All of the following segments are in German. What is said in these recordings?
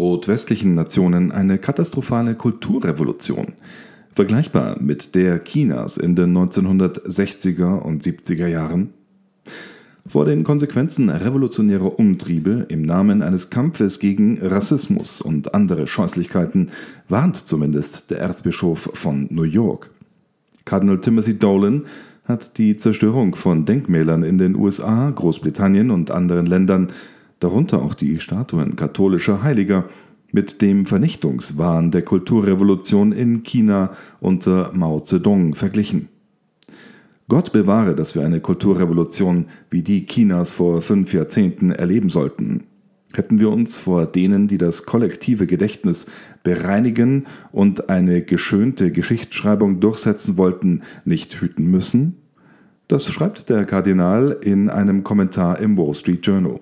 droht westlichen Nationen eine katastrophale Kulturrevolution, vergleichbar mit der Chinas in den 1960er und 70er Jahren? Vor den Konsequenzen revolutionärer Umtriebe im Namen eines Kampfes gegen Rassismus und andere Scheußlichkeiten warnt zumindest der Erzbischof von New York. Kardinal Timothy Dolan hat die Zerstörung von Denkmälern in den USA, Großbritannien und anderen Ländern, darunter auch die Statuen katholischer Heiliger, mit dem Vernichtungswahn der Kulturrevolution in China unter Mao Zedong verglichen. Gott bewahre, dass wir eine Kulturrevolution wie die Chinas vor fünf Jahrzehnten erleben sollten. Hätten wir uns vor denen, die das kollektive Gedächtnis bereinigen und eine geschönte Geschichtsschreibung durchsetzen wollten, nicht hüten müssen? Das schreibt der Kardinal in einem Kommentar im Wall Street Journal.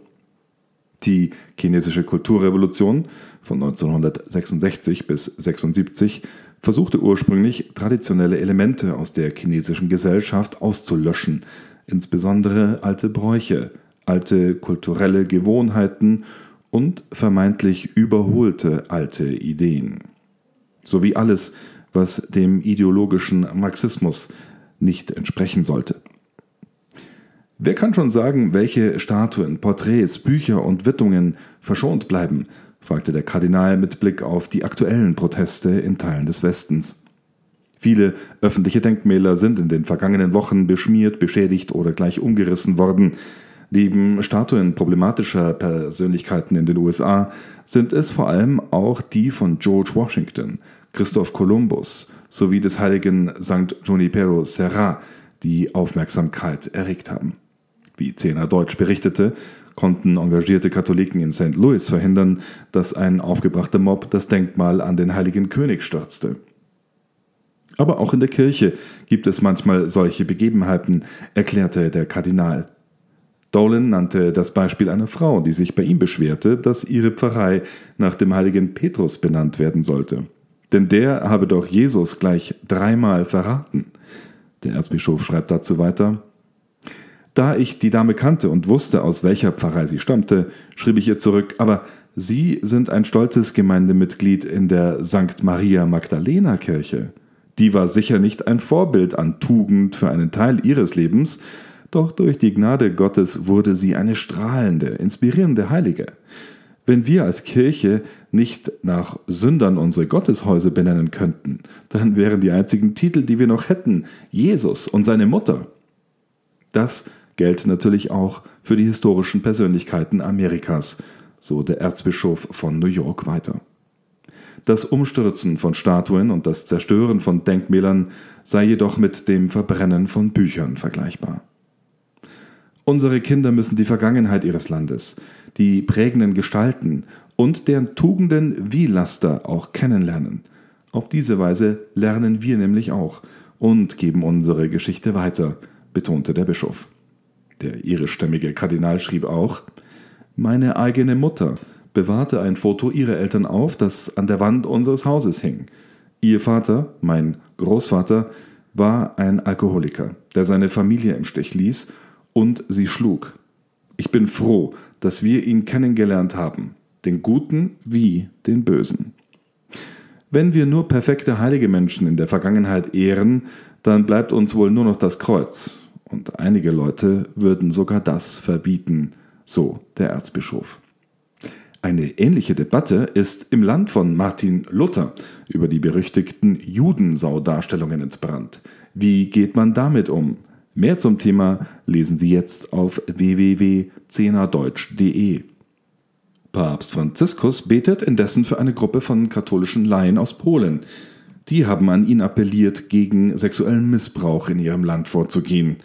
Die chinesische Kulturrevolution von 1966 bis 1976 versuchte ursprünglich traditionelle Elemente aus der chinesischen Gesellschaft auszulöschen, insbesondere alte Bräuche, alte kulturelle Gewohnheiten und vermeintlich überholte alte Ideen. Sowie alles, was dem ideologischen Marxismus nicht entsprechen sollte. Wer kann schon sagen, welche Statuen, Porträts, Bücher und Wittungen verschont bleiben, fragte der Kardinal mit Blick auf die aktuellen Proteste in Teilen des Westens. Viele öffentliche Denkmäler sind in den vergangenen Wochen beschmiert, beschädigt oder gleich umgerissen worden. Neben Statuen problematischer Persönlichkeiten in den USA sind es vor allem auch die von George Washington, Christoph Kolumbus sowie des heiligen St. Junipero Serra, die Aufmerksamkeit erregt haben. Wie Zehner Deutsch berichtete, konnten engagierte Katholiken in St. Louis verhindern, dass ein aufgebrachter Mob das Denkmal an den Heiligen König stürzte. Aber auch in der Kirche gibt es manchmal solche Begebenheiten, erklärte der Kardinal. Dolan nannte das Beispiel einer Frau, die sich bei ihm beschwerte, dass ihre Pfarrei nach dem heiligen Petrus benannt werden sollte. Denn der habe doch Jesus gleich dreimal verraten. Der Erzbischof schreibt dazu weiter, da ich die Dame kannte und wusste, aus welcher Pfarrei sie stammte, schrieb ich ihr zurück, aber Sie sind ein stolzes Gemeindemitglied in der St. Maria Magdalena Kirche. Die war sicher nicht ein Vorbild an Tugend für einen Teil ihres Lebens, doch durch die Gnade Gottes wurde sie eine strahlende, inspirierende Heilige. Wenn wir als Kirche nicht nach Sündern unsere Gotteshäuser benennen könnten, dann wären die einzigen Titel, die wir noch hätten, Jesus und seine Mutter. Das gelte natürlich auch für die historischen Persönlichkeiten Amerikas, so der Erzbischof von New York weiter. Das Umstürzen von Statuen und das Zerstören von Denkmälern sei jedoch mit dem Verbrennen von Büchern vergleichbar. Unsere Kinder müssen die Vergangenheit ihres Landes, die prägenden Gestalten und deren Tugenden wie Laster auch kennenlernen. Auf diese Weise lernen wir nämlich auch und geben unsere Geschichte weiter, betonte der Bischof. Der irischstämmige Kardinal schrieb auch, meine eigene Mutter bewahrte ein Foto ihrer Eltern auf, das an der Wand unseres Hauses hing. Ihr Vater, mein Großvater, war ein Alkoholiker, der seine Familie im Stich ließ und sie schlug. Ich bin froh, dass wir ihn kennengelernt haben, den Guten wie den Bösen. Wenn wir nur perfekte heilige Menschen in der Vergangenheit ehren, dann bleibt uns wohl nur noch das Kreuz, und einige Leute würden sogar das verbieten, so der Erzbischof. Eine ähnliche Debatte ist im Land von Martin Luther über die berüchtigten Judensau-Darstellungen entbrannt. Wie geht man damit um? Mehr zum Thema lesen Sie jetzt auf www.zehnerdeutsch.de. Papst Franziskus betet indessen für eine Gruppe von katholischen Laien aus Polen. Die haben an ihn appelliert, gegen sexuellen Missbrauch in ihrem Land vorzugehen.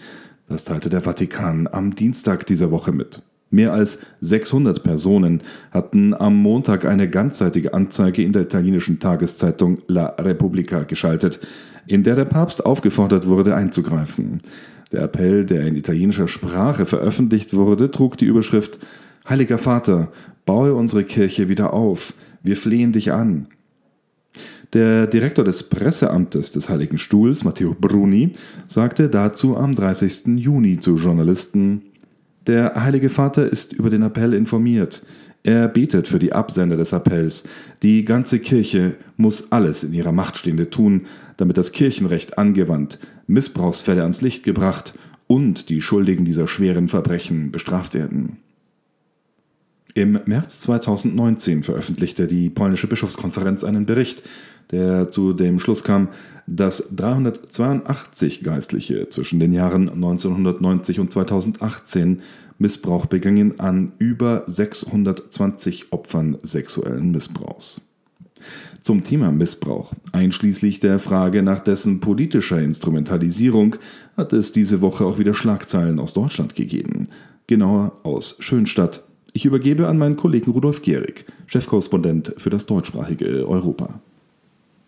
Das teilte der Vatikan am Dienstag dieser Woche mit. Mehr als 600 Personen hatten am Montag eine ganzseitige Anzeige in der italienischen Tageszeitung La Repubblica geschaltet, in der der Papst aufgefordert wurde, einzugreifen. Der Appell, der in italienischer Sprache veröffentlicht wurde, trug die Überschrift Heiliger Vater, baue unsere Kirche wieder auf, wir flehen dich an. Der Direktor des Presseamtes des Heiligen Stuhls, Matteo Bruni, sagte dazu am 30. Juni zu Journalisten, der Heilige Vater ist über den Appell informiert. Er betet für die Absender des Appells. Die ganze Kirche muss alles in ihrer Macht Stehende tun, damit das Kirchenrecht angewandt, Missbrauchsfälle ans Licht gebracht und die Schuldigen dieser schweren Verbrechen bestraft werden. Im März 2019 veröffentlichte die polnische Bischofskonferenz einen Bericht, der zu dem Schluss kam, dass 382 Geistliche zwischen den Jahren 1990 und 2018 Missbrauch begingen an über 620 Opfern sexuellen Missbrauchs. Zum Thema Missbrauch, einschließlich der Frage nach dessen politischer Instrumentalisierung, hat es diese Woche auch wieder Schlagzeilen aus Deutschland gegeben. Genauer aus Schönstadt. Ich übergebe an meinen Kollegen Rudolf Gehrig, Chefkorrespondent für das deutschsprachige Europa.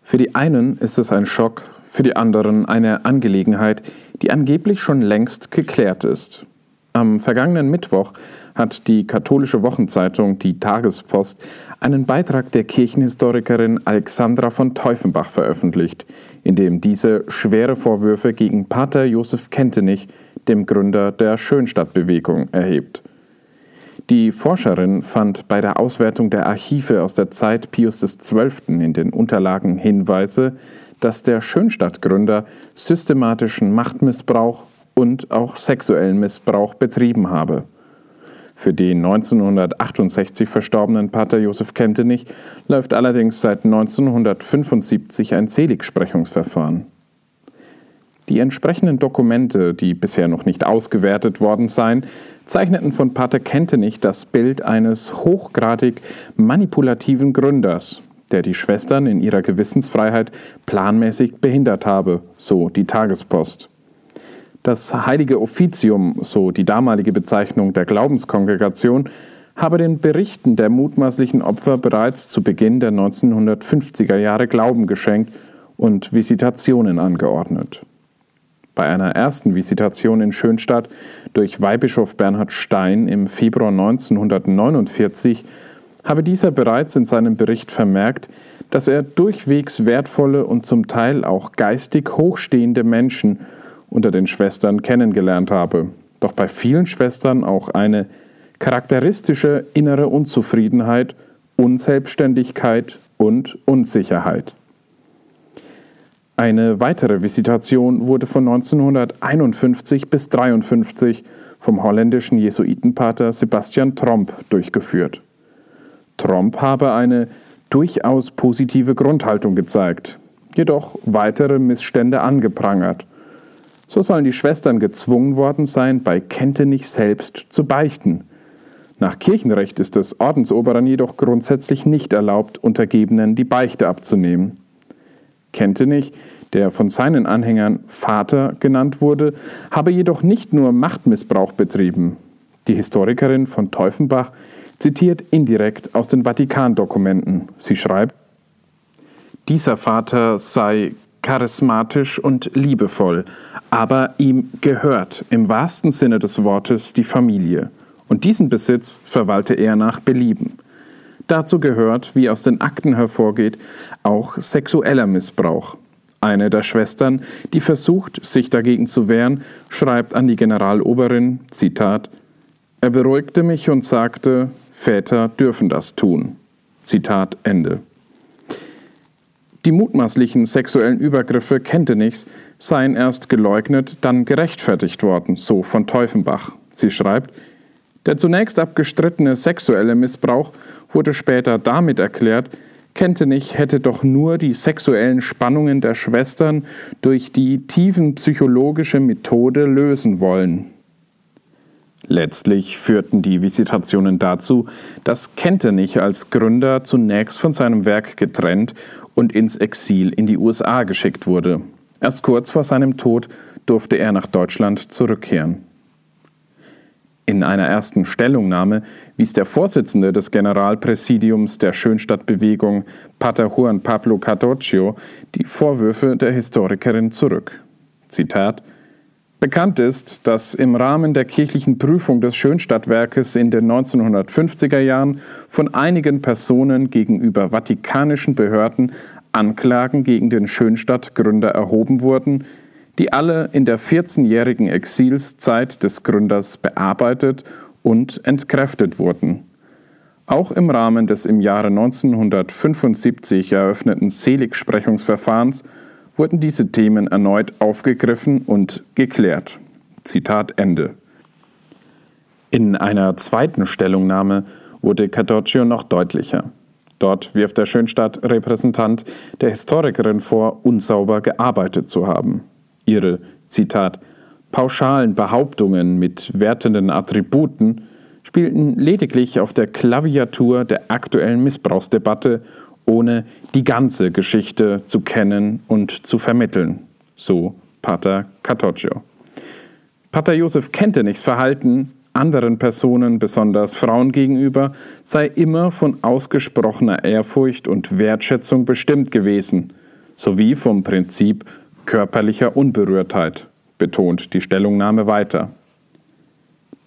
Für die einen ist es ein Schock, für die anderen eine Angelegenheit, die angeblich schon längst geklärt ist. Am vergangenen Mittwoch hat die katholische Wochenzeitung Die Tagespost einen Beitrag der Kirchenhistorikerin Alexandra von Teufenbach veröffentlicht, in dem diese schwere Vorwürfe gegen Pater Josef Kentenich, dem Gründer der Schönstadtbewegung, erhebt. Die Forscherin fand bei der Auswertung der Archive aus der Zeit Pius XII. in den Unterlagen Hinweise, dass der Schönstadtgründer systematischen Machtmissbrauch und auch sexuellen Missbrauch betrieben habe. Für den 1968 verstorbenen Pater Josef Kentenich läuft allerdings seit 1975 ein Seligsprechungsverfahren. Die entsprechenden Dokumente, die bisher noch nicht ausgewertet worden seien, zeichneten von Pater Kentenich das Bild eines hochgradig manipulativen Gründers, der die Schwestern in ihrer Gewissensfreiheit planmäßig behindert habe, so die Tagespost. Das heilige Offizium, so die damalige Bezeichnung der Glaubenskongregation, habe den Berichten der mutmaßlichen Opfer bereits zu Beginn der 1950er Jahre Glauben geschenkt und Visitationen angeordnet. Bei einer ersten Visitation in Schönstadt durch Weihbischof Bernhard Stein im Februar 1949 habe dieser bereits in seinem Bericht vermerkt, dass er durchwegs wertvolle und zum Teil auch geistig hochstehende Menschen unter den Schwestern kennengelernt habe, doch bei vielen Schwestern auch eine charakteristische innere Unzufriedenheit, Unselbstständigkeit und Unsicherheit. Eine weitere Visitation wurde von 1951 bis 1953 vom holländischen Jesuitenpater Sebastian Tromp durchgeführt. Tromp habe eine durchaus positive Grundhaltung gezeigt, jedoch weitere Missstände angeprangert. So sollen die Schwestern gezwungen worden sein, bei Kentenich selbst zu beichten. Nach Kirchenrecht ist es Ordensoberen jedoch grundsätzlich nicht erlaubt, Untergebenen die Beichte abzunehmen. Kentenich, der von seinen Anhängern Vater genannt wurde, habe jedoch nicht nur Machtmissbrauch betrieben. Die Historikerin von Teufenbach zitiert indirekt aus den Vatikandokumenten. Sie schreibt, dieser Vater sei charismatisch und liebevoll, aber ihm gehört im wahrsten Sinne des Wortes die Familie, und diesen Besitz verwalte er nach Belieben. Dazu gehört, wie aus den Akten hervorgeht, auch sexueller Missbrauch. Eine der Schwestern, die versucht, sich dagegen zu wehren, schreibt an die Generaloberin, Zitat, Er beruhigte mich und sagte, Väter dürfen das tun. Zitat Ende. Die mutmaßlichen sexuellen Übergriffe Kentenichs seien erst geleugnet, dann gerechtfertigt worden, so von Teufenbach. Sie schreibt, der zunächst abgestrittene sexuelle Missbrauch wurde später damit erklärt, Kentenich hätte doch nur die sexuellen Spannungen der Schwestern durch die tiefenpsychologische Methode lösen wollen. Letztlich führten die Visitationen dazu, dass Kentenich als Gründer zunächst von seinem Werk getrennt und ins Exil in die USA geschickt wurde. Erst kurz vor seinem Tod durfte er nach Deutschland zurückkehren. In einer ersten Stellungnahme wies der Vorsitzende des Generalpräsidiums der Schönstadtbewegung, Pater Juan Pablo Cartoccio, die Vorwürfe der Historikerin zurück. Zitat Bekannt ist, dass im Rahmen der kirchlichen Prüfung des Schönstadtwerkes in den 1950er Jahren von einigen Personen gegenüber vatikanischen Behörden Anklagen gegen den Schönstadtgründer erhoben wurden, die alle in der 14-jährigen Exilszeit des Gründers bearbeitet und entkräftet wurden. Auch im Rahmen des im Jahre 1975 eröffneten Seligsprechungsverfahrens wurden diese Themen erneut aufgegriffen und geklärt. Zitat Ende. In einer zweiten Stellungnahme wurde Cartoccio noch deutlicher. Dort wirft der Schönstadt-Repräsentant der Historikerin vor, unsauber gearbeitet zu haben. Ihre, Zitat, pauschalen Behauptungen mit wertenden Attributen spielten lediglich auf der Klaviatur der aktuellen Missbrauchsdebatte, ohne die ganze Geschichte zu kennen und zu vermitteln. So Pater Cartoccio. Pater Josef Kentenichs Verhalten anderen Personen, besonders Frauen gegenüber, sei immer von ausgesprochener Ehrfurcht und Wertschätzung bestimmt gewesen, sowie vom Prinzip körperlicher Unberührtheit, betont die Stellungnahme weiter.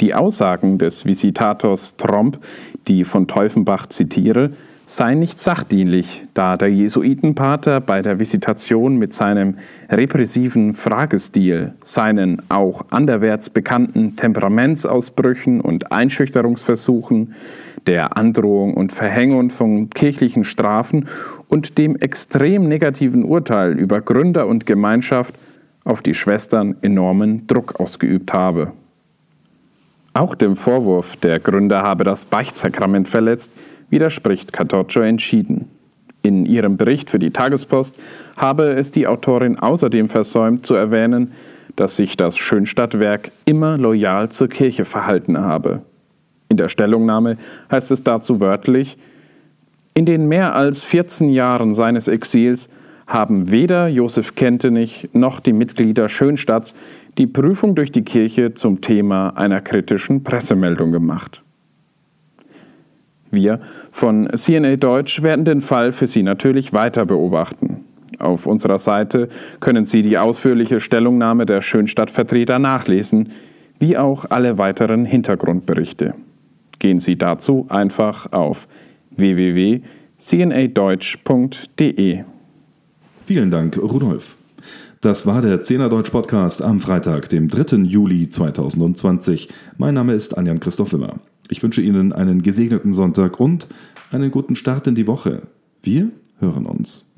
Die Aussagen des Visitators Tromp, die von Teufenbach zitiere, sei nicht sachdienlich, da der Jesuitenpater bei der Visitation mit seinem repressiven Fragestil, seinen auch anderwärts bekannten Temperamentsausbrüchen und Einschüchterungsversuchen, der Androhung und Verhängung von kirchlichen Strafen und dem extrem negativen Urteil über Gründer und Gemeinschaft auf die Schwestern enormen Druck ausgeübt habe. Auch dem Vorwurf, der Gründer habe das Beichtsakrament verletzt, widerspricht Cartoccio entschieden. In ihrem Bericht für die Tagespost habe es die Autorin außerdem versäumt zu erwähnen, dass sich das Schönstadtwerk immer loyal zur Kirche verhalten habe. In der Stellungnahme heißt es dazu wörtlich, in den mehr als 14 Jahren seines Exils haben weder Josef Kentenich noch die Mitglieder Schönstadts die Prüfung durch die Kirche zum Thema einer kritischen Pressemeldung gemacht. Wir von CNA Deutsch werden den Fall für Sie natürlich weiter beobachten. Auf unserer Seite können Sie die ausführliche Stellungnahme der Schönstadtvertreter nachlesen, wie auch alle weiteren Hintergrundberichte. Gehen Sie dazu einfach auf www.cnadeutsch.de. Vielen Dank, Rudolf. Das war der Zehner Deutsch Podcast am Freitag, dem 3. Juli 2020. Mein Name ist Anjan Christoph Wimmer. Ich wünsche Ihnen einen gesegneten Sonntag und einen guten Start in die Woche. Wir hören uns.